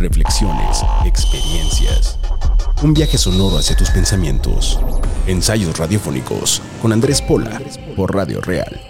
Reflexiones, experiencias. Un viaje sonoro hacia tus pensamientos. Ensayos radiofónicos con Andrés Pola por Radio Real.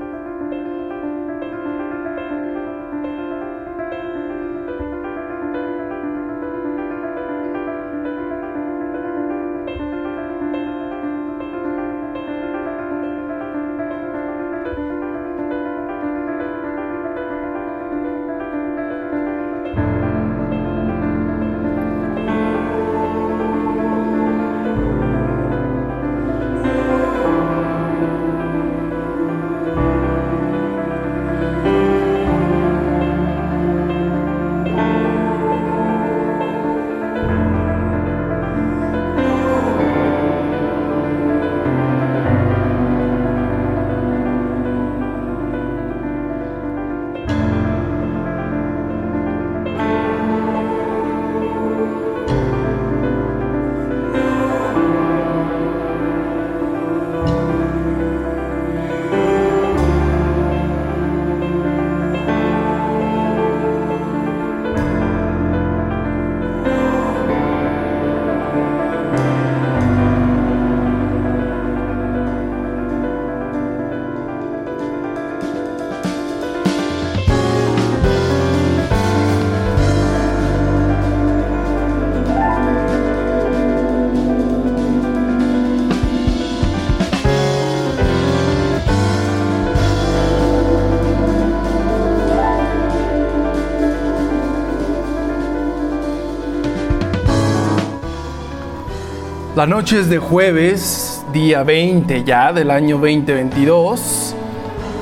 La noche es de jueves, día 20 ya del año 2022.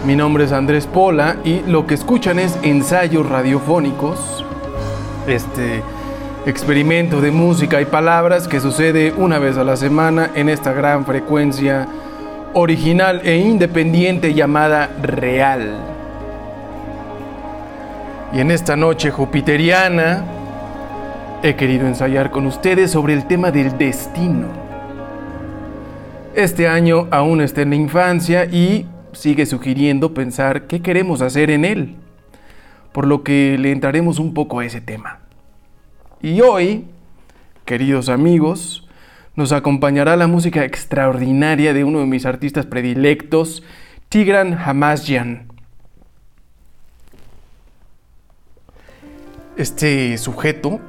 Mi nombre es Andrés Pola y lo que escuchan es ensayos radiofónicos. Este experimento de música y palabras que sucede una vez a la semana en esta gran frecuencia original e independiente llamada Real. Y en esta noche jupiteriana he querido ensayar con ustedes sobre el tema del destino. Este año aún está en la infancia y sigue sugiriendo pensar qué queremos hacer en él, por lo que le entraremos un poco a ese tema. Y hoy, queridos amigos, nos acompañará la música extraordinaria de uno de mis artistas predilectos, Tigran Hamasyan. Este sujeto,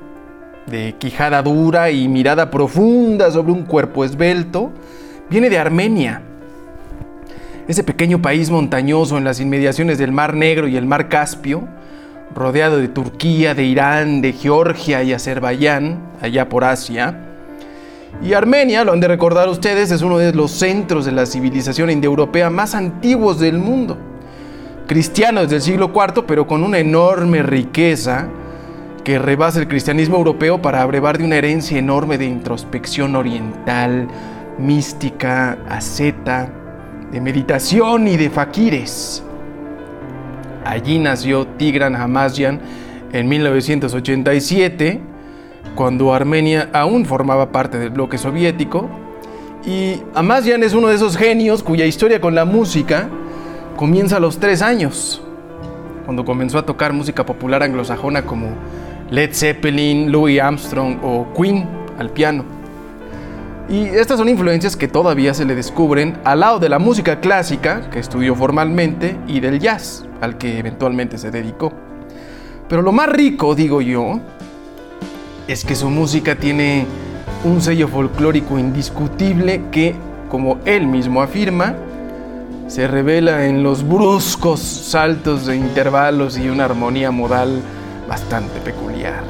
de quijada dura y mirada profunda sobre un cuerpo esbelto, viene de Armenia. Ese pequeño país montañoso en las inmediaciones del Mar Negro y el Mar Caspio, rodeado de Turquía, de Irán, de Georgia y Azerbaiyán, allá por Asia. Y Armenia, lo han de recordar ustedes, es uno de los centros de la civilización indoeuropea más antiguos del mundo. Cristiano desde el siglo IV, pero con una enorme riqueza que rebasa el cristianismo europeo para abrevar de una herencia enorme de introspección oriental, mística, asceta, de meditación y de faquires. Allí nació Tigran Hamasyan en 1987, cuando Armenia aún formaba parte del bloque soviético. Y Hamasyan es uno de esos genios cuya historia con la música comienza a los tres años, cuando comenzó a tocar música popular anglosajona como Led Zeppelin, Louis Armstrong o Queen al piano. Y estas son influencias que todavía se le descubren al lado de la música clásica, que estudió formalmente, y del jazz, al que eventualmente se dedicó. Pero lo más rico, digo yo, es que su música tiene un sello folclórico indiscutible que, como él mismo afirma, se revela en los bruscos saltos de intervalos y una armonía modal bastante peculiar.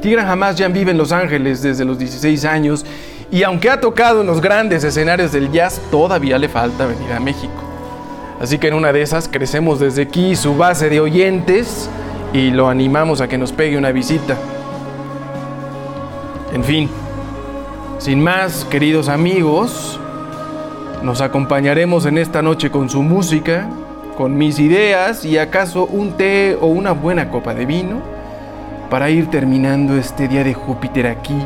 Tigran Hamasyan vive en Los Ángeles desde los 16 años y aunque ha tocado en los grandes escenarios del jazz, todavía le falta venir a México. Así que en una de esas crecemos desde aquí su base de oyentes y lo animamos a que nos pegue una visita. En fin, sin más, queridos amigos, nos acompañaremos en esta noche con su música, con mis ideas y acaso un té o una buena copa de vino para ir terminando este día de Júpiter aquí,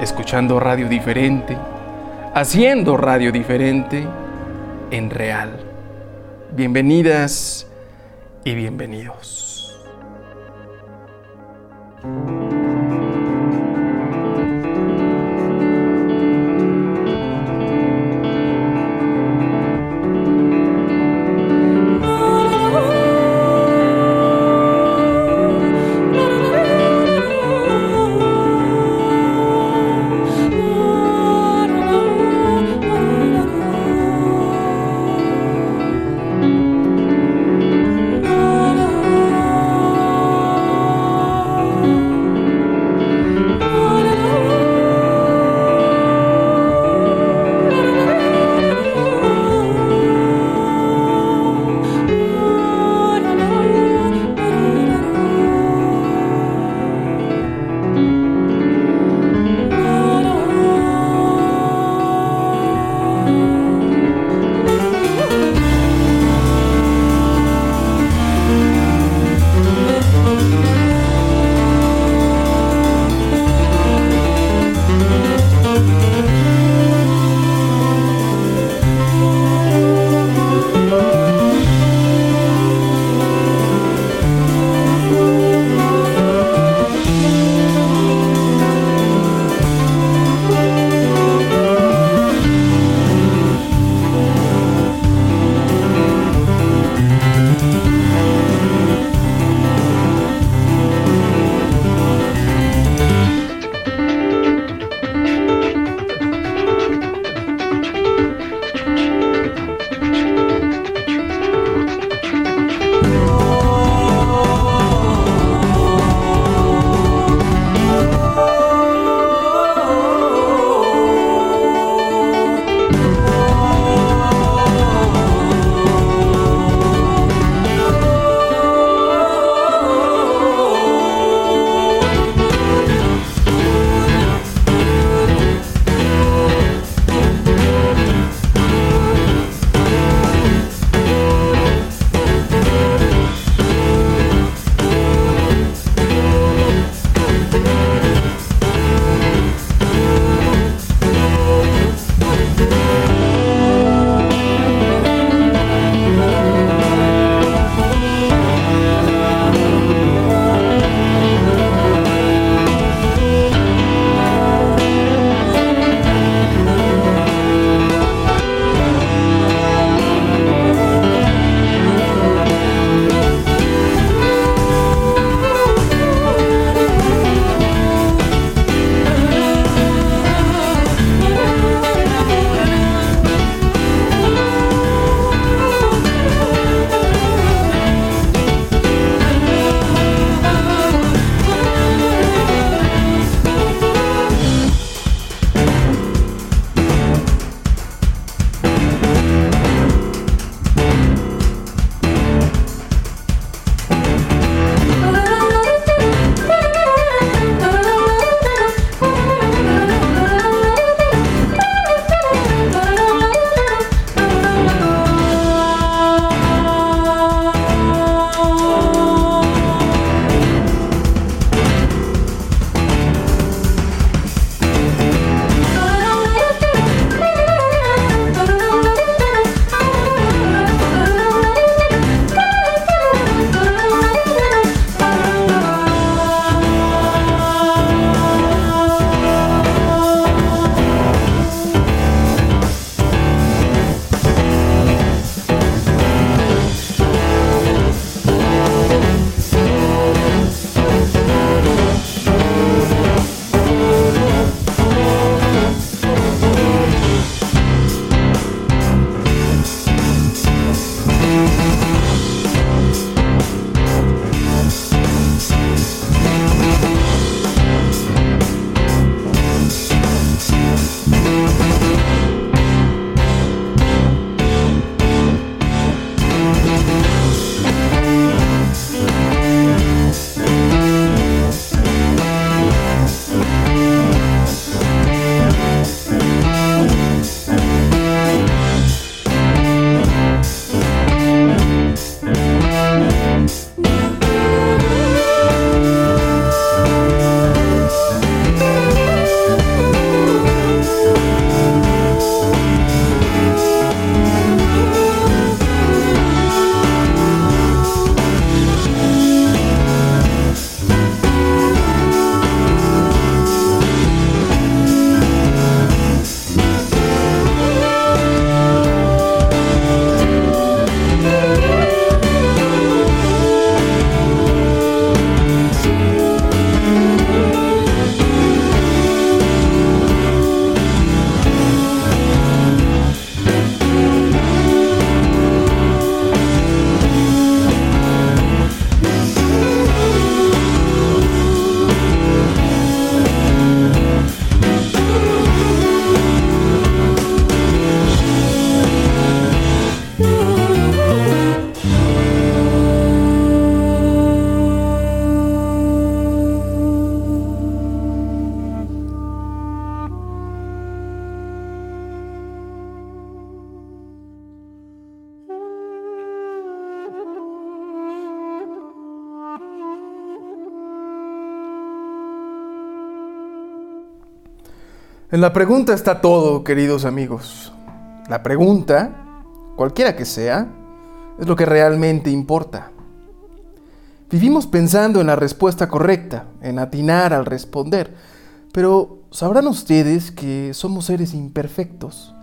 escuchando radio diferente, haciendo radio diferente en real. Bienvenidas y bienvenidos. La pregunta está todo, queridos amigos. La pregunta, cualquiera que sea, es lo que realmente importa. Vivimos pensando en la respuesta correcta, en atinar al responder, pero sabrán ustedes que somos seres imperfectos,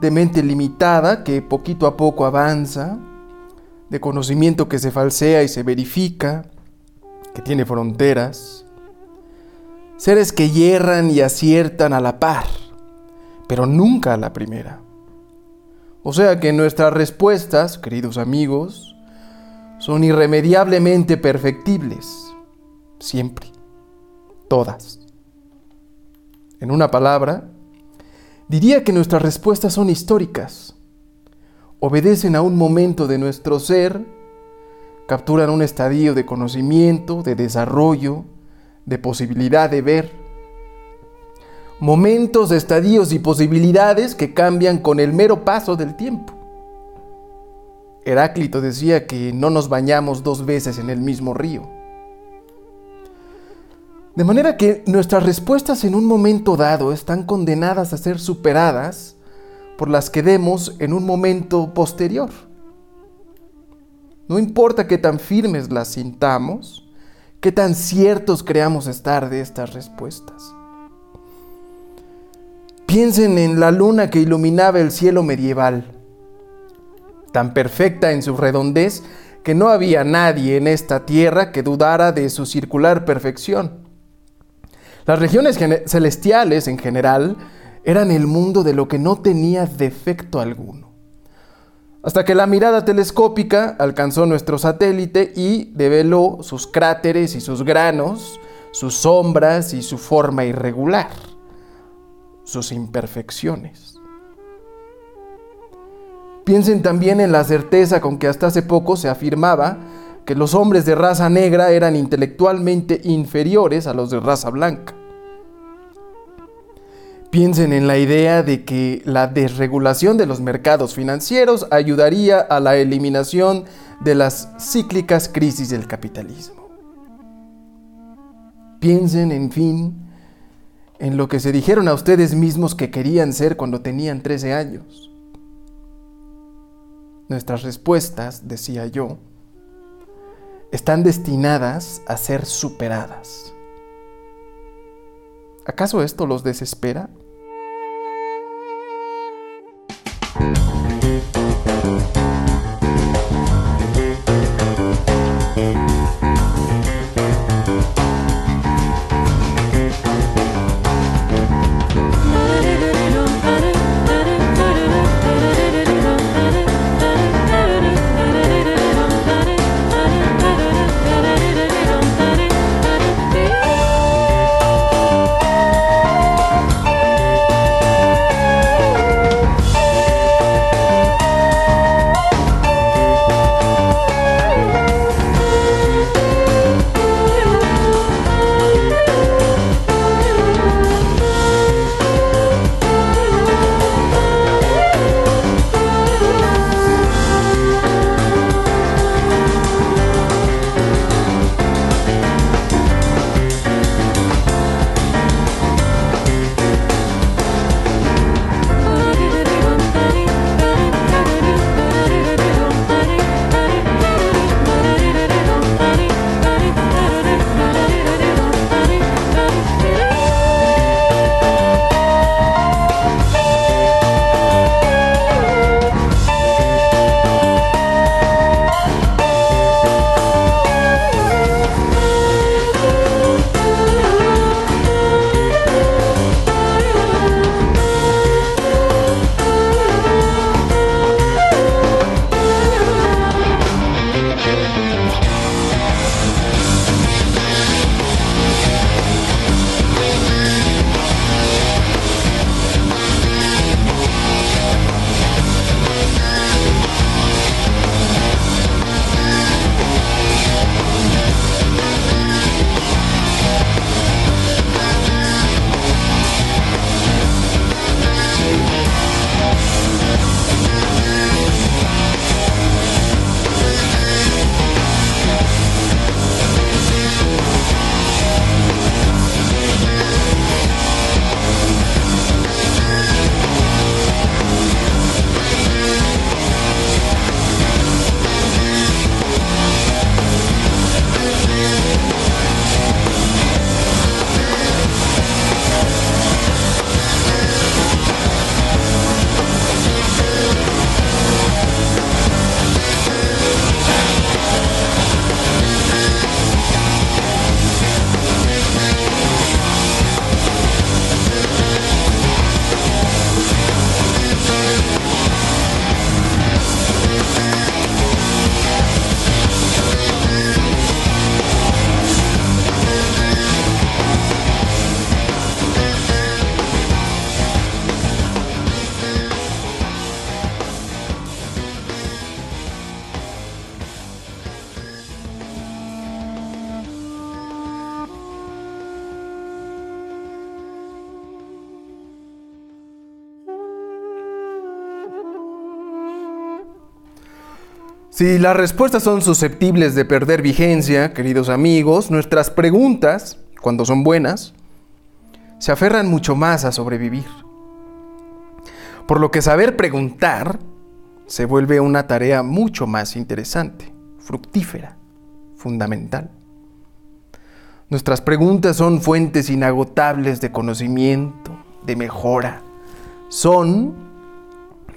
de mente limitada que poquito a poco avanza, de conocimiento que se falsea y se verifica, que tiene fronteras, seres que hierran y aciertan a la par, pero nunca a la primera. O sea que nuestras respuestas, queridos amigos, son irremediablemente perfectibles, siempre, todas. En una palabra, diría que nuestras respuestas son históricas, obedecen a un momento de nuestro ser, capturan un estadio de conocimiento, de desarrollo, de posibilidad de ver. Momentos, estadios y posibilidades que cambian con el mero paso del tiempo. Heráclito decía que no nos bañamos dos veces en el mismo río. De manera que nuestras respuestas en un momento dado están condenadas a ser superadas por las que demos en un momento posterior. No importa qué tan firmes las sintamos, qué tan ciertos creamos estar de estas respuestas. Piensen en la luna que iluminaba el cielo medieval, tan perfecta en su redondez que no había nadie en esta tierra que dudara de su circular perfección. Las regiones celestiales en general eran el mundo de lo que no tenía defecto alguno. Hasta que la mirada telescópica alcanzó nuestro satélite y develó sus cráteres y sus granos, sus sombras y su forma irregular, sus imperfecciones. Piensen también en la certeza con que hasta hace poco se afirmaba que los hombres de raza negra eran intelectualmente inferiores a los de raza blanca. Piensen en la idea de que la desregulación de los mercados financieros ayudaría a la eliminación de las cíclicas crisis del capitalismo. Piensen, en fin, en lo que se dijeron a ustedes mismos que querían ser cuando tenían 13 años. Nuestras respuestas, decía yo, están destinadas a ser superadas. ¿Acaso esto los desespera? Si las respuestas son susceptibles de perder vigencia, queridos amigos, nuestras preguntas, cuando son buenas, se aferran mucho más a sobrevivir. Por lo que saber preguntar se vuelve una tarea mucho más interesante, fructífera, fundamental. Nuestras preguntas son fuentes inagotables de conocimiento, de mejora. Son,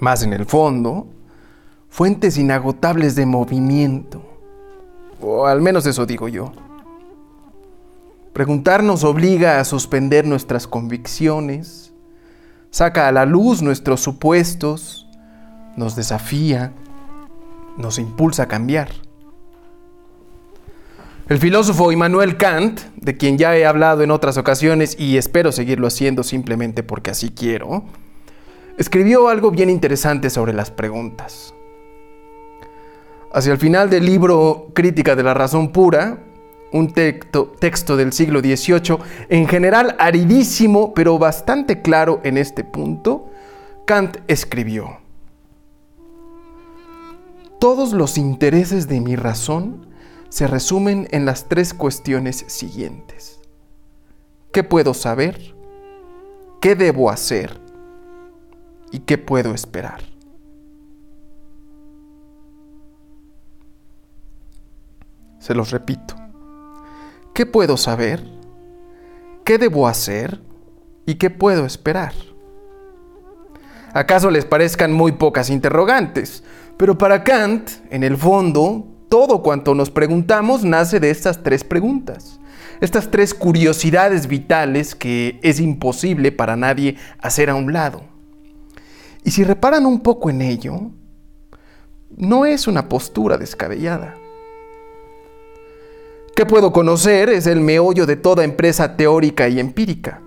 más en el fondo, fuentes inagotables de movimiento. O al menos eso digo yo. Preguntarnos obliga a suspender nuestras convicciones, saca a la luz nuestros supuestos, nos desafía, nos impulsa a cambiar. El filósofo Immanuel Kant, de quien ya he hablado en otras ocasiones y espero seguirlo haciendo simplemente porque así quiero, escribió algo bien interesante sobre las preguntas. Hacia el final del libro Crítica de la Razón Pura, un texto, del siglo XVIII, en general aridísimo, pero bastante claro en este punto, Kant escribió, Todos los intereses de mi razón se resumen en las tres cuestiones siguientes. ¿Qué puedo saber? ¿Qué debo hacer? ¿Y qué puedo esperar? Se los repito. ¿Qué puedo saber? ¿Qué debo hacer? ¿Y qué puedo esperar? ¿Acaso les parezcan muy pocas interrogantes? Pero para Kant, en el fondo, todo cuanto nos preguntamos nace de estas tres preguntas. Estas tres curiosidades vitales que es imposible para nadie hacer a un lado. Y si reparan un poco en ello, no es una postura descabellada. ¿Qué puedo conocer? Es el meollo de toda empresa teórica y empírica.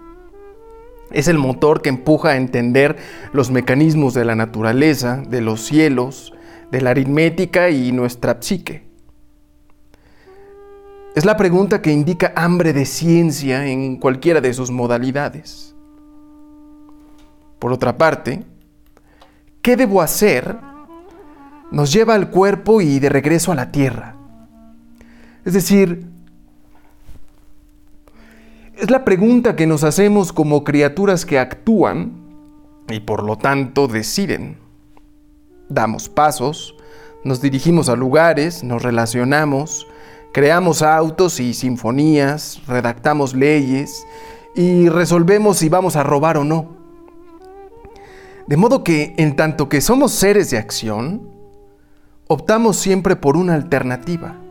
Es el motor que empuja a entender los mecanismos de la naturaleza, de los cielos, de la aritmética y nuestra psique. Es la pregunta que indica hambre de ciencia en cualquiera de sus modalidades. Por otra parte, ¿qué debo hacer? Nos lleva al cuerpo y de regreso a la tierra. Es decir, es la pregunta que nos hacemos como criaturas que actúan y por lo tanto deciden. Damos pasos, nos dirigimos a lugares, nos relacionamos, creamos autos y sinfonías, redactamos leyes y resolvemos si vamos a robar o no. De modo que, en tanto que somos seres de acción, optamos siempre por una alternativa.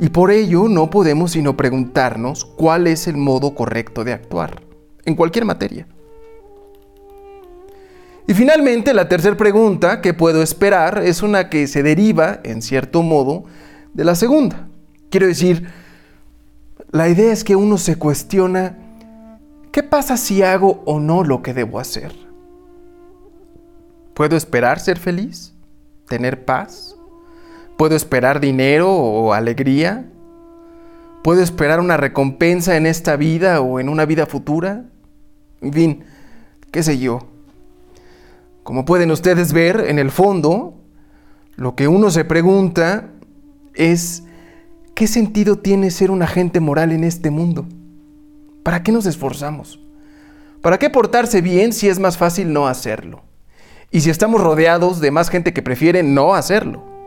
Y por ello no podemos sino preguntarnos cuál es el modo correcto de actuar, en cualquier materia. Y finalmente, la tercera pregunta que puedo esperar es una que se deriva, en cierto modo, de la segunda. Quiero decir, la idea es que uno se cuestiona, ¿qué pasa si hago o no lo que debo hacer? ¿Puedo esperar ser feliz? ¿Tener paz? ¿Puedo esperar dinero o alegría? ¿Puedo esperar una recompensa en esta vida o en una vida futura? En fin, qué sé yo. Como pueden ustedes ver, en el fondo, lo que uno se pregunta es, ¿qué sentido tiene ser un agente moral en este mundo? ¿Para qué nos esforzamos? ¿Para qué portarse bien si es más fácil no hacerlo? Y si estamos rodeados de más gente que prefiere no hacerlo.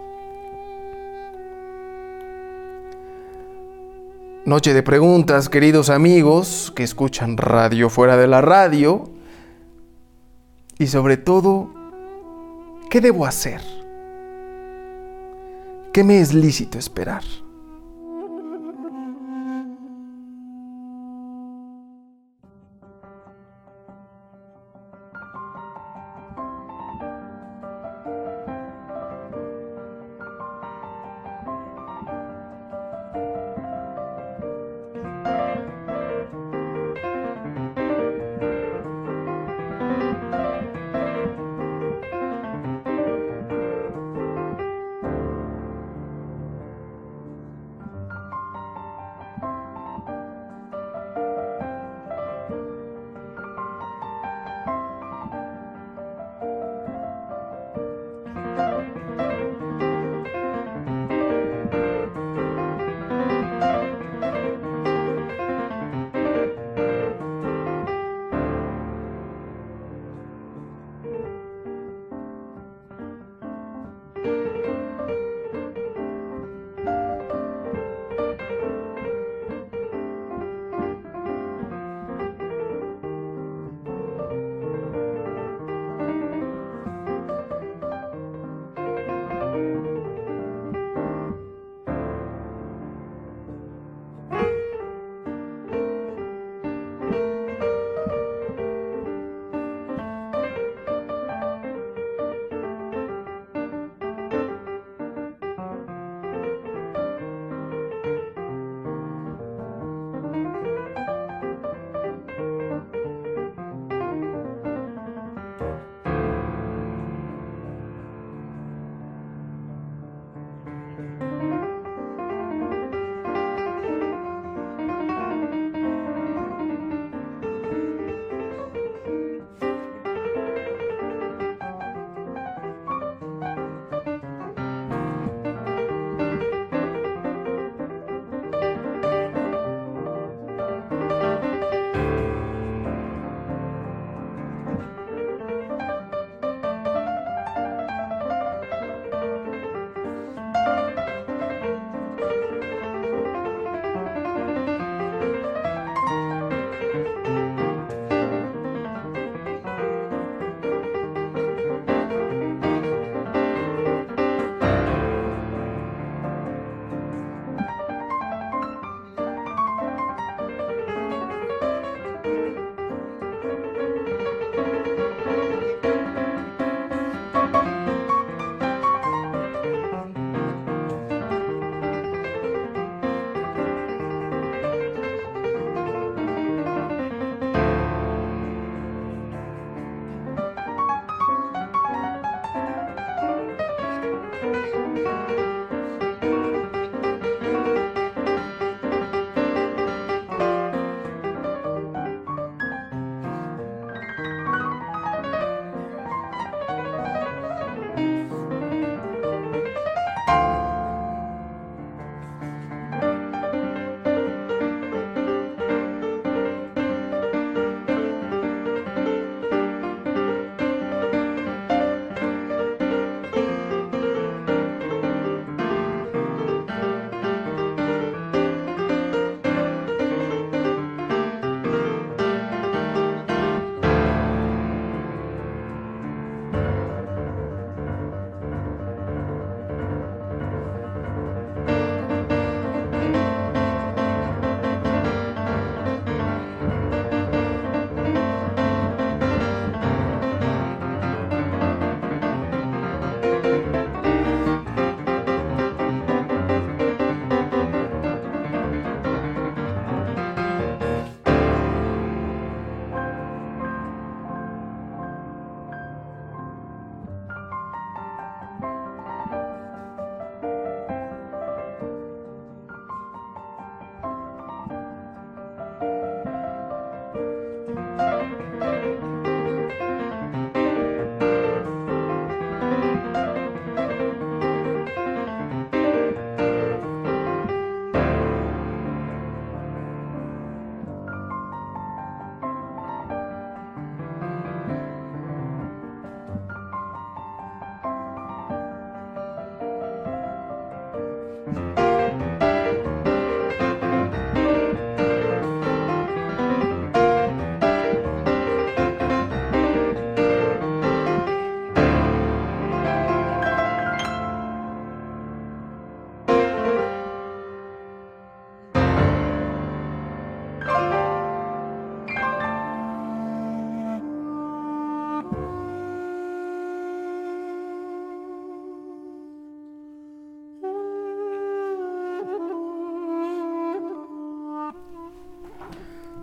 Noche de preguntas, queridos amigos que escuchan radio fuera de la radio. Y sobre todo, ¿qué debo hacer? ¿Qué me es lícito esperar?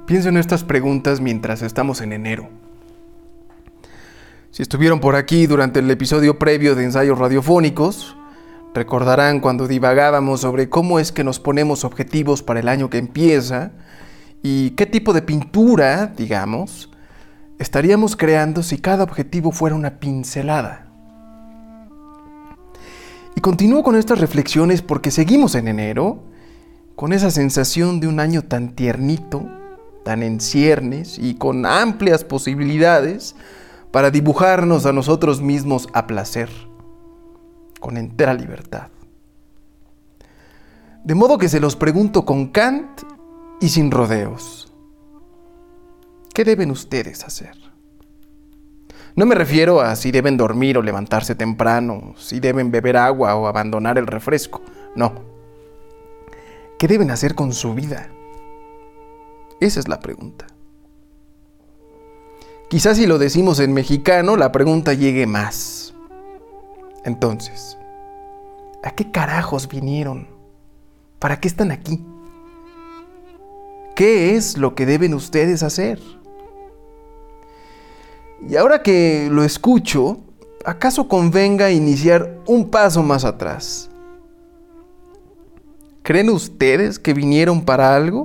Pienso en estas preguntas mientras estamos en enero. Si estuvieron por aquí durante el episodio previo de ensayos radiofónicos, recordarán cuando divagábamos sobre cómo es que nos ponemos objetivos para el año que empieza y qué tipo de pintura, digamos, estaríamos creando si cada objetivo fuera una pincelada. Y continúo con estas reflexiones porque seguimos en enero, con esa sensación de un año tan tiernito, en ciernes y con amplias posibilidades para dibujarnos a nosotros mismos a placer, con entera libertad. De modo que se los pregunto con Kant y sin rodeos. ¿Qué deben ustedes hacer? No me refiero a si deben dormir o levantarse temprano, si deben beber agua o abandonar el refresco, no. ¿Qué deben hacer con su vida? Esa es la pregunta. Quizás si lo decimos en mexicano, la pregunta llegue más. Entonces, ¿a qué carajos vinieron? ¿Para qué están aquí? ¿Qué es lo que deben ustedes hacer? Y ahora que lo escucho, ¿acaso convenga iniciar un paso más atrás? ¿Creen ustedes que vinieron para algo?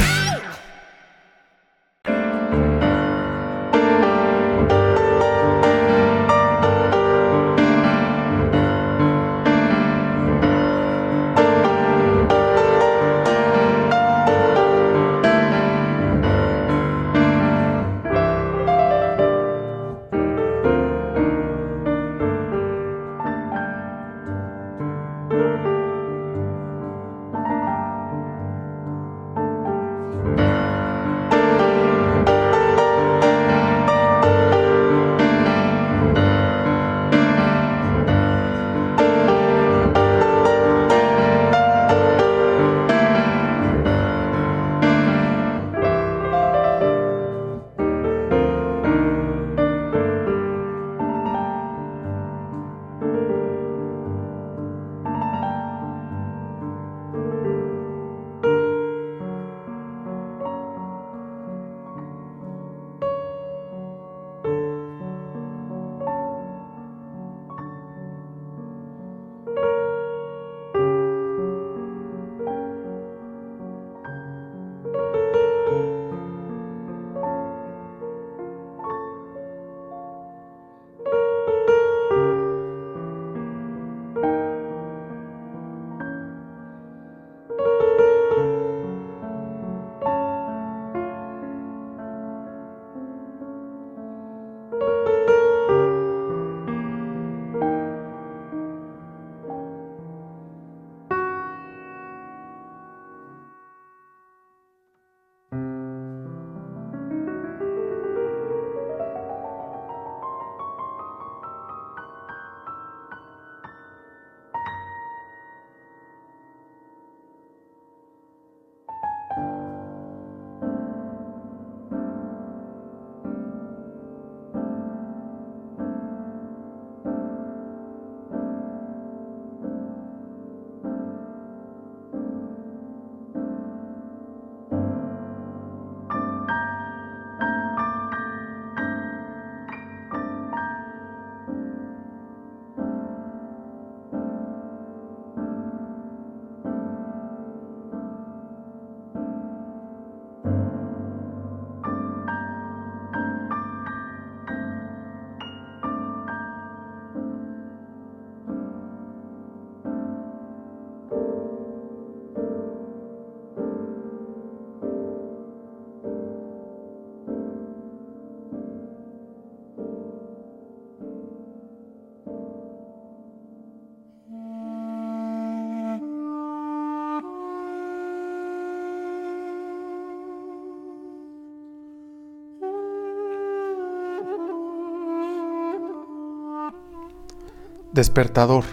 Despertador,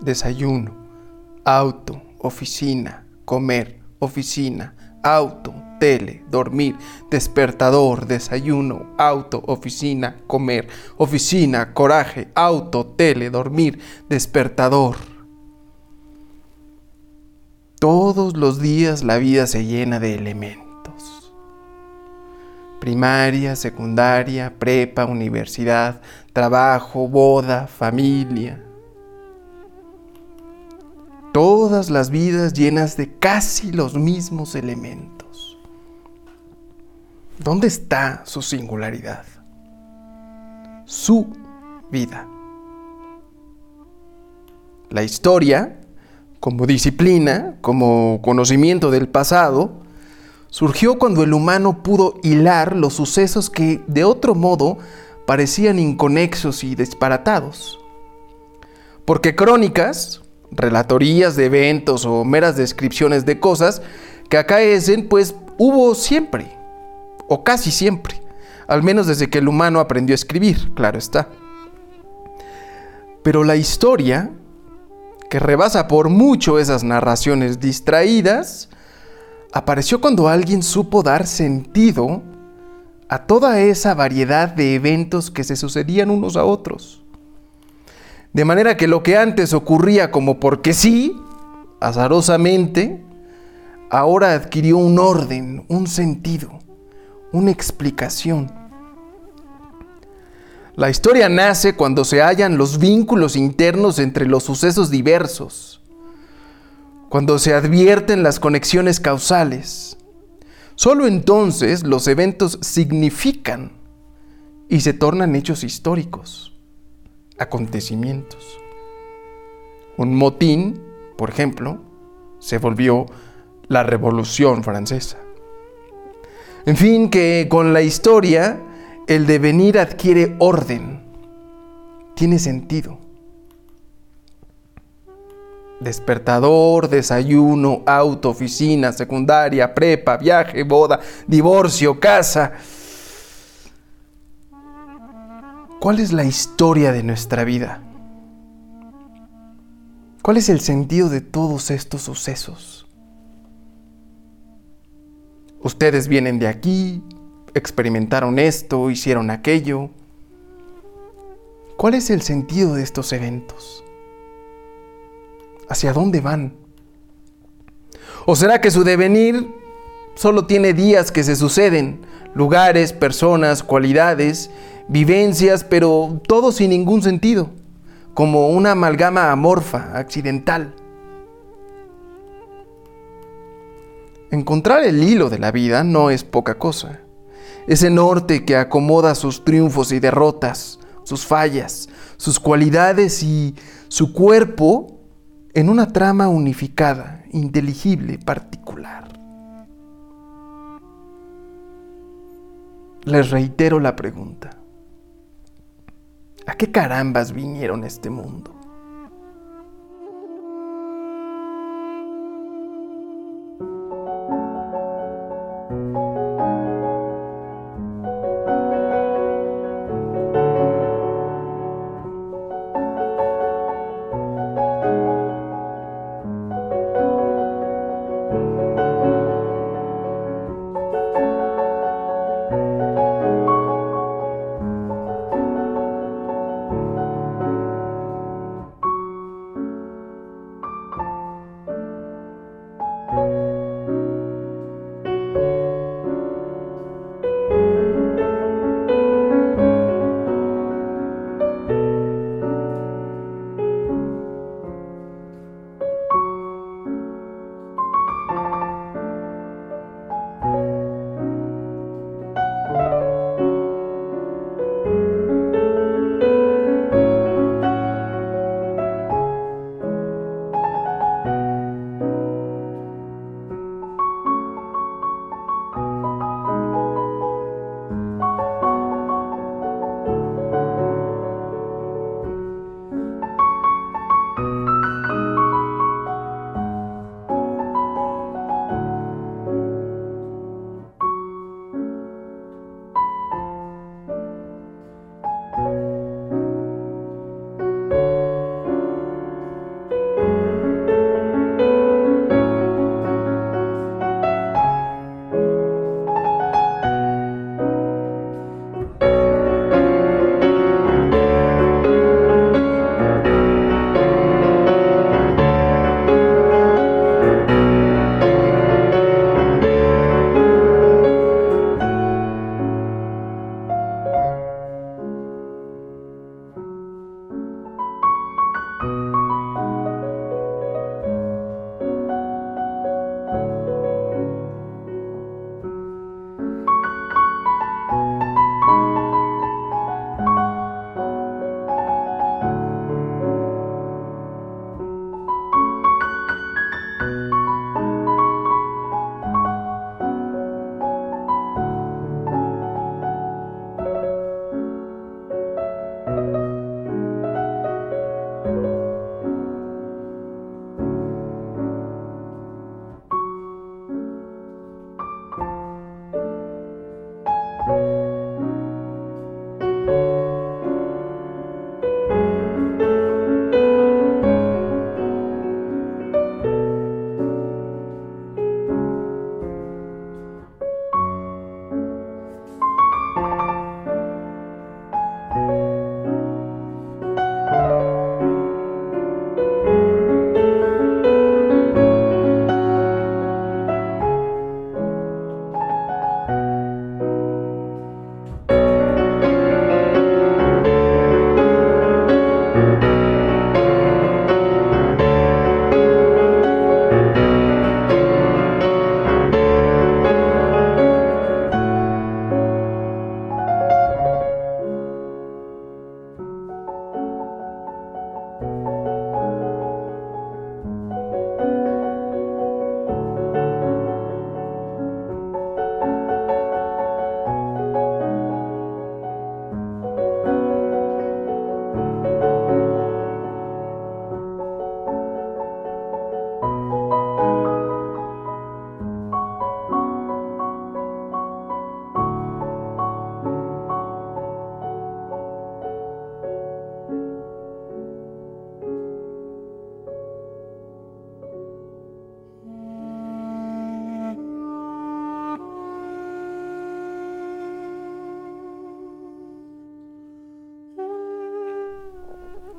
desayuno, auto, oficina, comer, oficina, auto, tele, dormir, despertador, desayuno, auto, oficina, comer, oficina, coraje, auto, tele, dormir, despertador. Todos los días la vida se llena de elementos. Primaria, secundaria, prepa, universidad, trabajo, boda, familia. Todas las vidas llenas de casi los mismos elementos. ¿Dónde está su singularidad? Su vida. La historia, como disciplina, como conocimiento del pasado, surgió cuando el humano pudo hilar los sucesos que de otro modo parecían inconexos y disparatados. Porque crónicas, relatorías de eventos o meras descripciones de cosas que acaecen, pues hubo siempre, o casi siempre, al menos desde que el humano aprendió a escribir, claro está. Pero la historia, que rebasa por mucho esas narraciones distraídas, apareció cuando alguien supo dar sentido a toda esa variedad de eventos que se sucedían unos a otros. De manera que lo que antes ocurría como porque sí, azarosamente, ahora adquirió un orden, un sentido, una explicación. La historia nace cuando se hallan los vínculos internos entre los sucesos diversos, cuando se advierten las conexiones causales. Solo entonces los eventos significan y se tornan hechos históricos, acontecimientos. Un motín, por ejemplo, se volvió la Revolución Francesa. En fin, que con la historia el devenir adquiere orden, tiene sentido. Despertador, desayuno, auto, oficina, secundaria, prepa, viaje, boda, divorcio, casa. ¿Cuál es la historia de nuestra vida? ¿Cuál es el sentido de todos estos sucesos? Ustedes vienen de aquí, experimentaron esto, hicieron aquello. ¿Cuál es el sentido de estos eventos? ¿Hacia dónde van? ¿O será que su devenir solo tiene días que se suceden, lugares, personas, cualidades, vivencias, pero todo sin ningún sentido, como una amalgama amorfa, accidental? Encontrar el hilo de la vida no es poca cosa ese norte que acomoda sus triunfos y derrotas, sus fallas, sus cualidades y su cuerpo en una trama unificada, inteligible, particular. Les reitero la pregunta. ¿A qué carambas vinieron este mundo?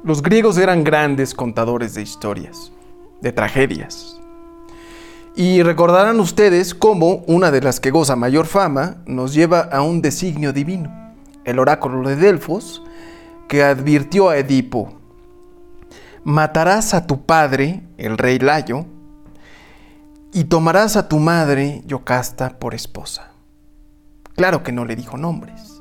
Los griegos eran grandes contadores de historias, de tragedias. Y recordarán ustedes cómo una de las que goza mayor fama nos lleva a un designio divino, el oráculo de Delfos, que advirtió a Edipo, matarás a tu padre, el rey Layo, y tomarás a tu madre, Yocasta, por esposa. Claro que no le dijo nombres.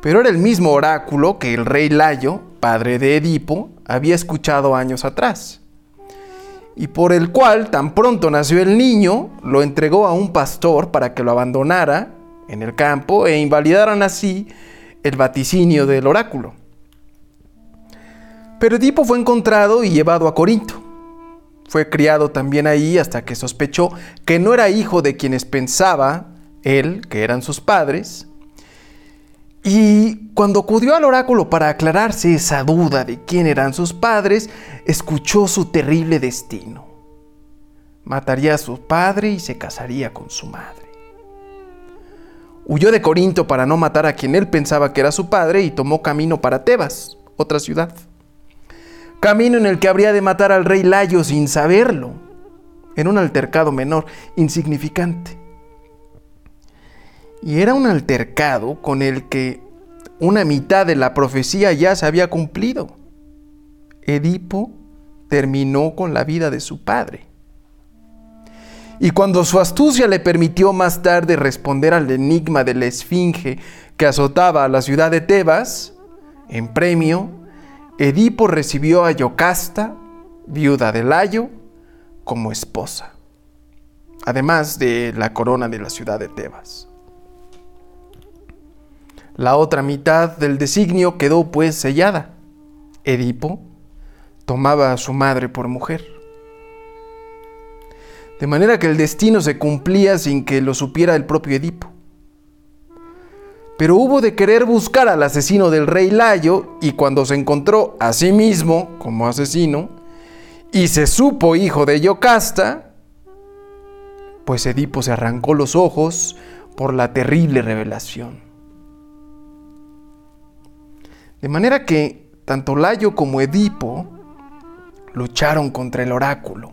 Pero era el mismo oráculo que el rey Layo, padre de Edipo, había escuchado años atrás. Y por el cual, tan pronto nació el niño, lo entregó a un pastor para que lo abandonara en el campo e invalidaran así el vaticinio del oráculo. Pero Edipo fue encontrado y llevado a Corinto. Fue criado también ahí hasta que sospechó que no era hijo de quienes pensaba él, que eran sus padres. Y cuando acudió al oráculo para aclararse esa duda de quién eran sus padres, escuchó su terrible destino. Mataría a su padre y se casaría con su madre. Huyó de Corinto para no matar a quien él pensaba que era su padre y tomó camino para Tebas, otra ciudad. Camino en el que habría de matar al rey Layo sin saberlo, en un altercado menor, insignificante. Y era un altercado con el que una mitad de la profecía ya se había cumplido. Edipo terminó con la vida de su padre. Y cuando su astucia le permitió más tarde responder al enigma de la esfinge que azotaba a la ciudad de Tebas, en premio, Edipo recibió a Yocasta, viuda de Layo, como esposa, además de la corona de la ciudad de Tebas. La otra mitad del designio quedó pues sellada. Edipo tomaba a su madre por mujer. De manera que el destino se cumplía sin que lo supiera el propio Edipo. Pero hubo de querer buscar al asesino del rey Layo y cuando se encontró a sí mismo como asesino y se supo hijo de Yocasta, pues Edipo se arrancó los ojos por la terrible revelación. De manera que tanto Layo como Edipo lucharon contra el oráculo,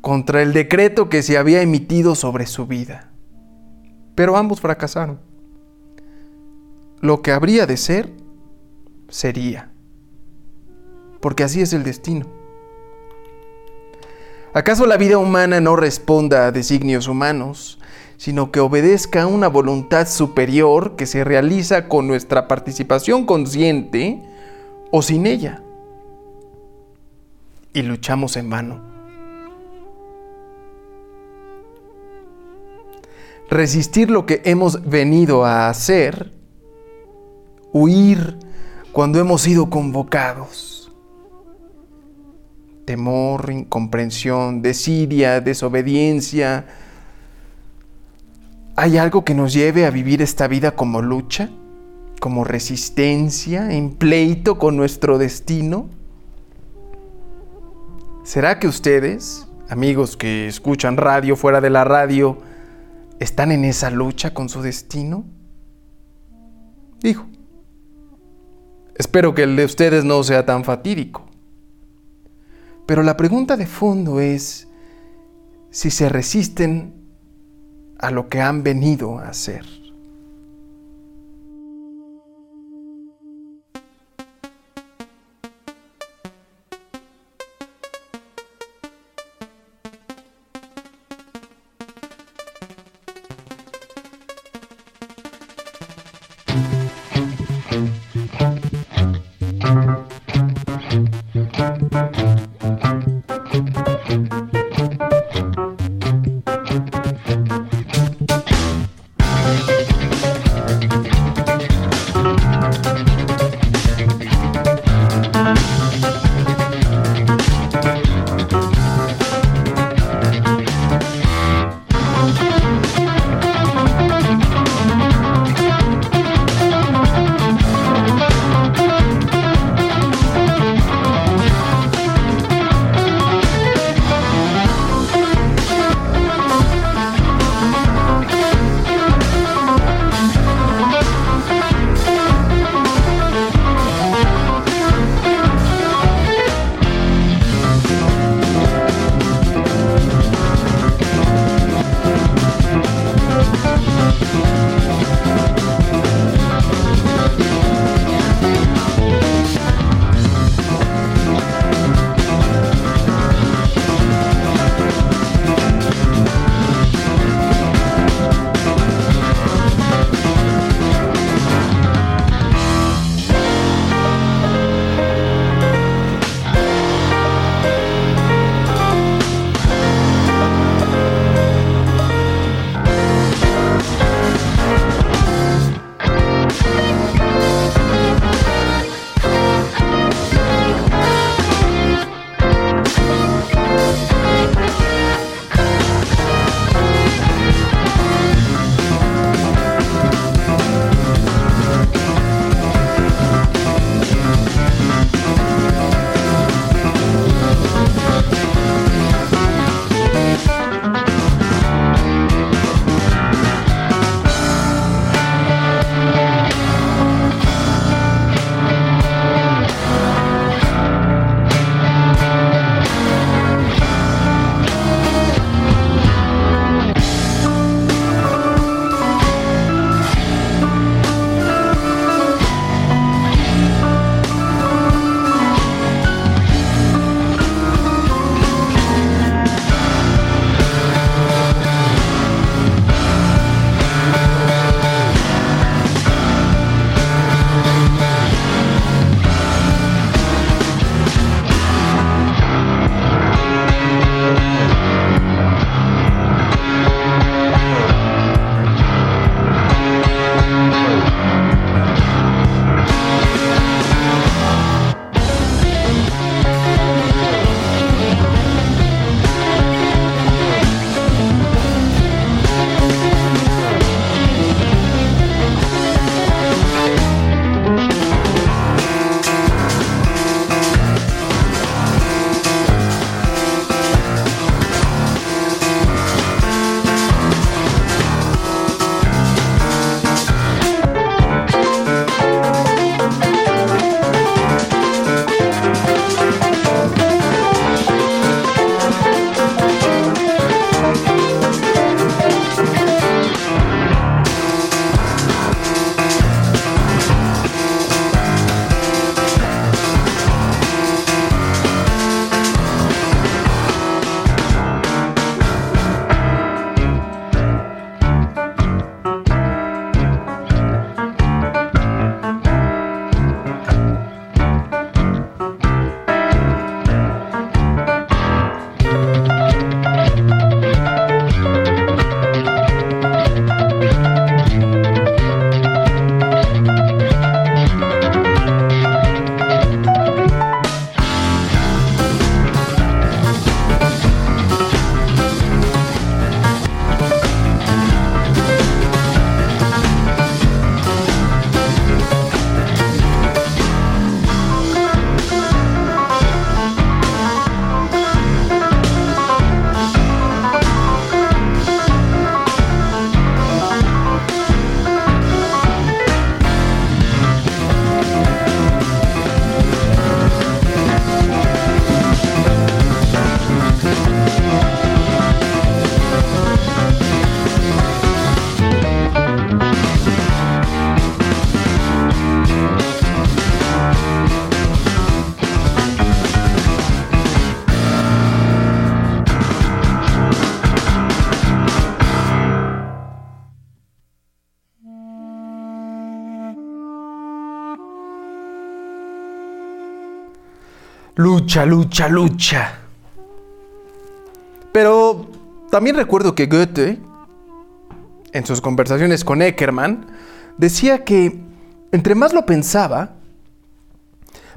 contra el decreto que se había emitido sobre su vida. Pero ambos fracasaron. Lo que habría de ser, sería. Porque así es el destino. ¿Acaso la vida humana no responda a designios humanos, sino que obedezca a una voluntad superior que se realiza con nuestra participación consciente o sin ella? Y luchamos en vano. Resistir lo que hemos venido a hacer, huir cuando hemos sido convocados. Temor, incomprensión, desidia, desobediencia, ¿Hay algo que nos lleve a vivir esta vida como lucha, como resistencia, en pleito con nuestro destino? ¿Será que ustedes, amigos que escuchan radio fuera de la radio, están en esa lucha con su destino? Dijo. Espero que el de ustedes no sea tan fatídico. Pero la pregunta de fondo es si se resisten a lo que han venido a hacer. Lucha, lucha, lucha. Pero también recuerdo que Goethe, en sus conversaciones con Eckermann, decía que entre más lo pensaba,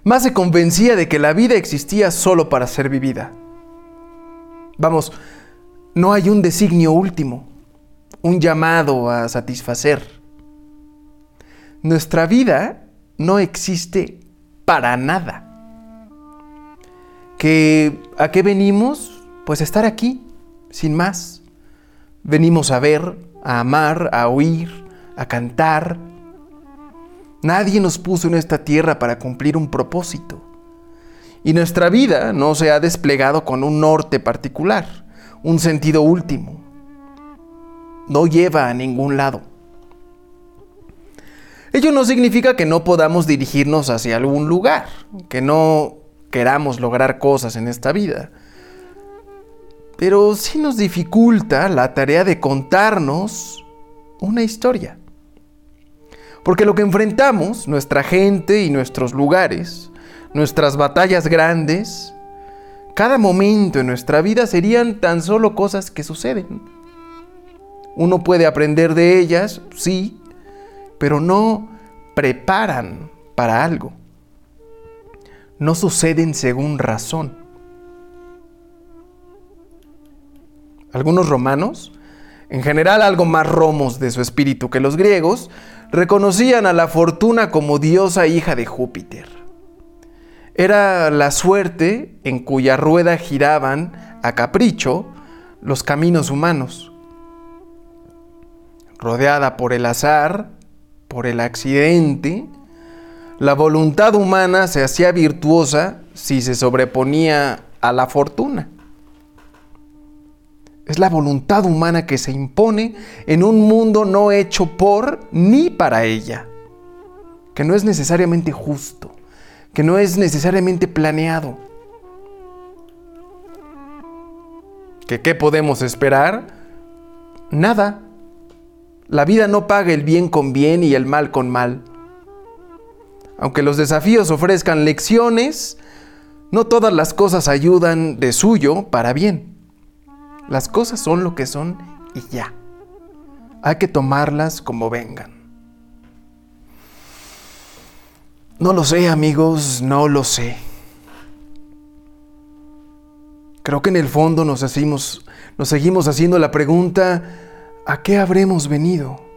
más se convencía de que la vida existía solo para ser vivida. Vamos, no hay un designio último, un llamado a satisfacer. Nuestra vida no existe para nada que a qué venimos? Pues a estar aquí, sin más. Venimos a ver, a amar, a oír, a cantar. Nadie nos puso en esta tierra para cumplir un propósito. Y nuestra vida no se ha desplegado con un norte particular, un sentido último. No lleva a ningún lado. Ello no significa que no podamos dirigirnos hacia algún lugar, que no queramos lograr cosas en esta vida. Pero sí nos dificulta la tarea de contarnos una historia. Porque lo que enfrentamos, nuestra gente y nuestros lugares, nuestras batallas grandes, cada momento en nuestra vida serían tan solo cosas que suceden. Uno puede aprender de ellas, sí, pero no preparan para algo. No suceden según razón. Algunos romanos, en general algo más romos de su espíritu que los griegos, reconocían a la fortuna como diosa hija de Júpiter. Era la suerte en cuya rueda giraban a capricho los caminos humanos. Rodeada por el azar, por el accidente, la voluntad humana se hacía virtuosa si se sobreponía a la fortuna. Es la voluntad humana que se impone en un mundo no hecho por ni para ella, que no es necesariamente justo, que no es necesariamente planeado. ¿Que qué podemos esperar? Nada. La vida no paga el bien con bien y el mal con mal. Aunque los desafíos ofrezcan lecciones, no todas las cosas ayudan de suyo para bien. Las cosas son lo que son y ya. Hay que tomarlas como vengan. No lo sé, amigos, no lo sé. Creo que en el fondo nos, hacemos, nos seguimos haciendo la pregunta, ¿a qué habremos venido?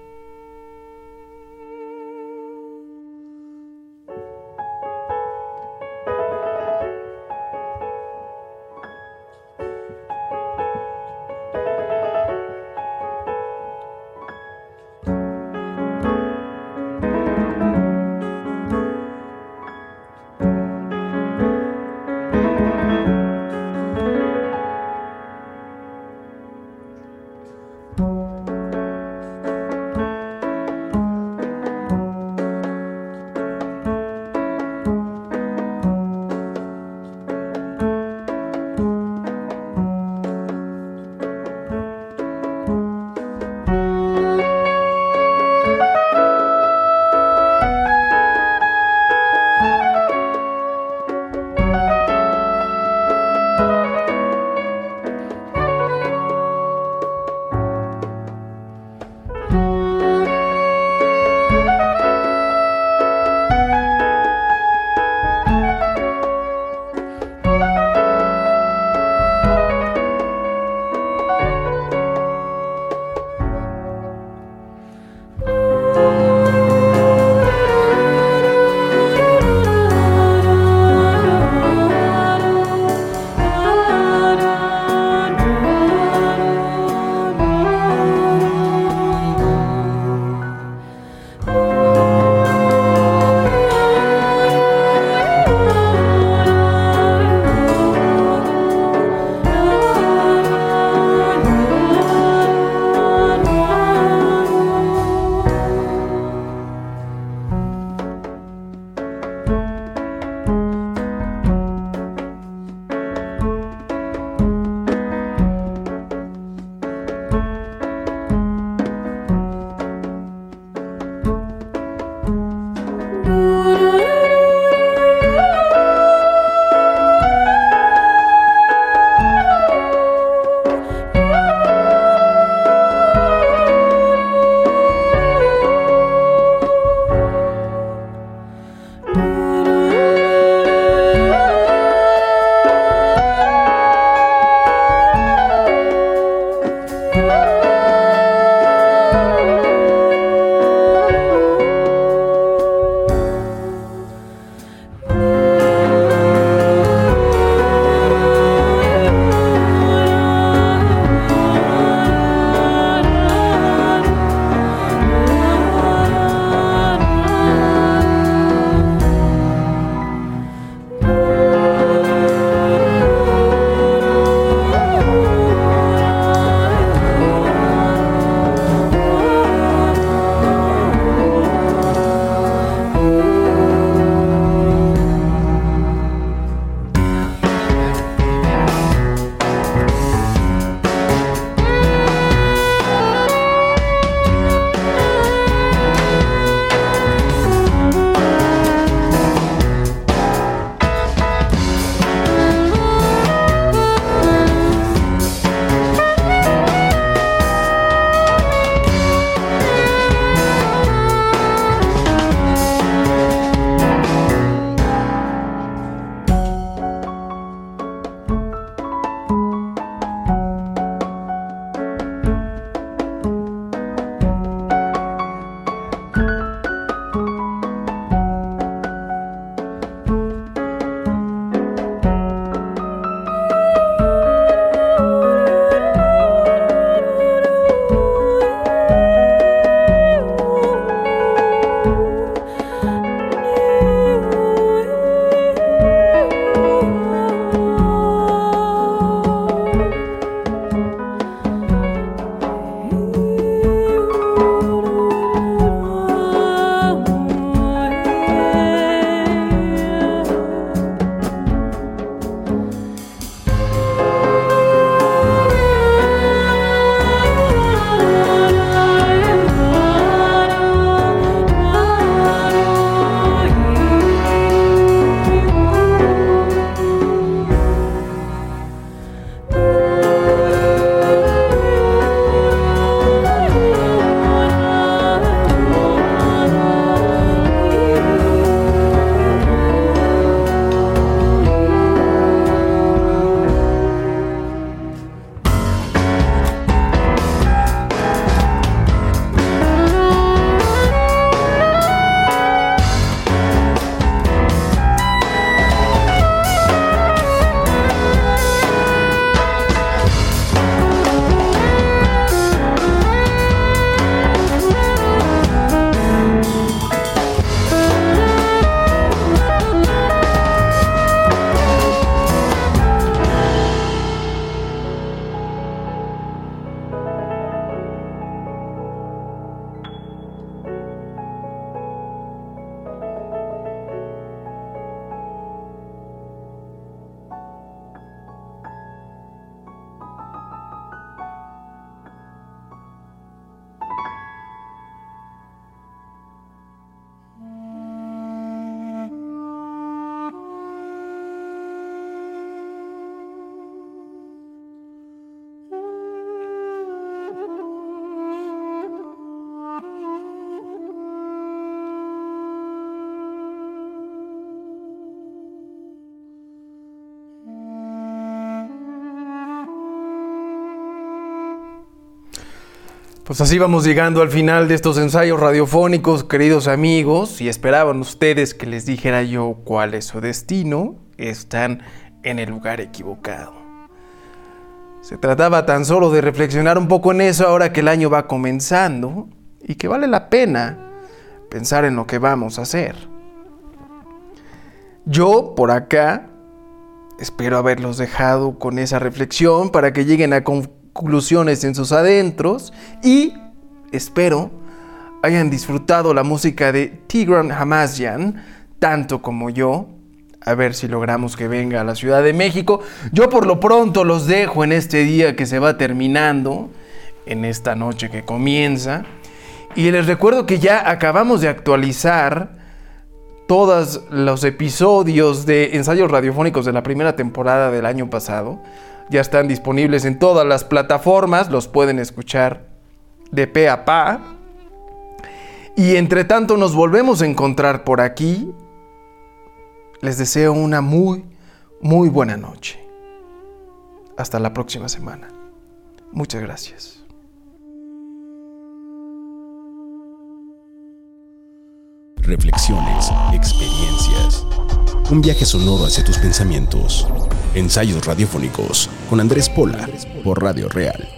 Pues así vamos llegando al final de estos ensayos radiofónicos, queridos amigos. Si esperaban ustedes que les dijera yo cuál es su destino, están en el lugar equivocado. Se trataba tan solo de reflexionar un poco en eso ahora que el año va comenzando y que vale la pena pensar en lo que vamos a hacer. Yo, por acá, espero haberlos dejado con esa reflexión para que lleguen a conclusiones en sus adentros y espero hayan disfrutado la música de Tigran Hamasyan tanto como yo. A ver si logramos que venga a la Ciudad de México. Yo por lo pronto los dejo en este día que se va terminando, en esta noche que comienza. Y les recuerdo que ya acabamos de actualizar todos los episodios de ensayos radiofónicos de la primera temporada del año pasado ya están disponibles en todas las plataformas, los pueden escuchar de pe a pa. Y entre tanto nos volvemos a encontrar por aquí. Les deseo una muy, muy buena noche. Hasta la próxima semana. Muchas gracias. Reflexiones, experiencias. Un viaje sonoro hacia tus pensamientos. Ensayos radiofónicos con Andrés Pola por Radio Real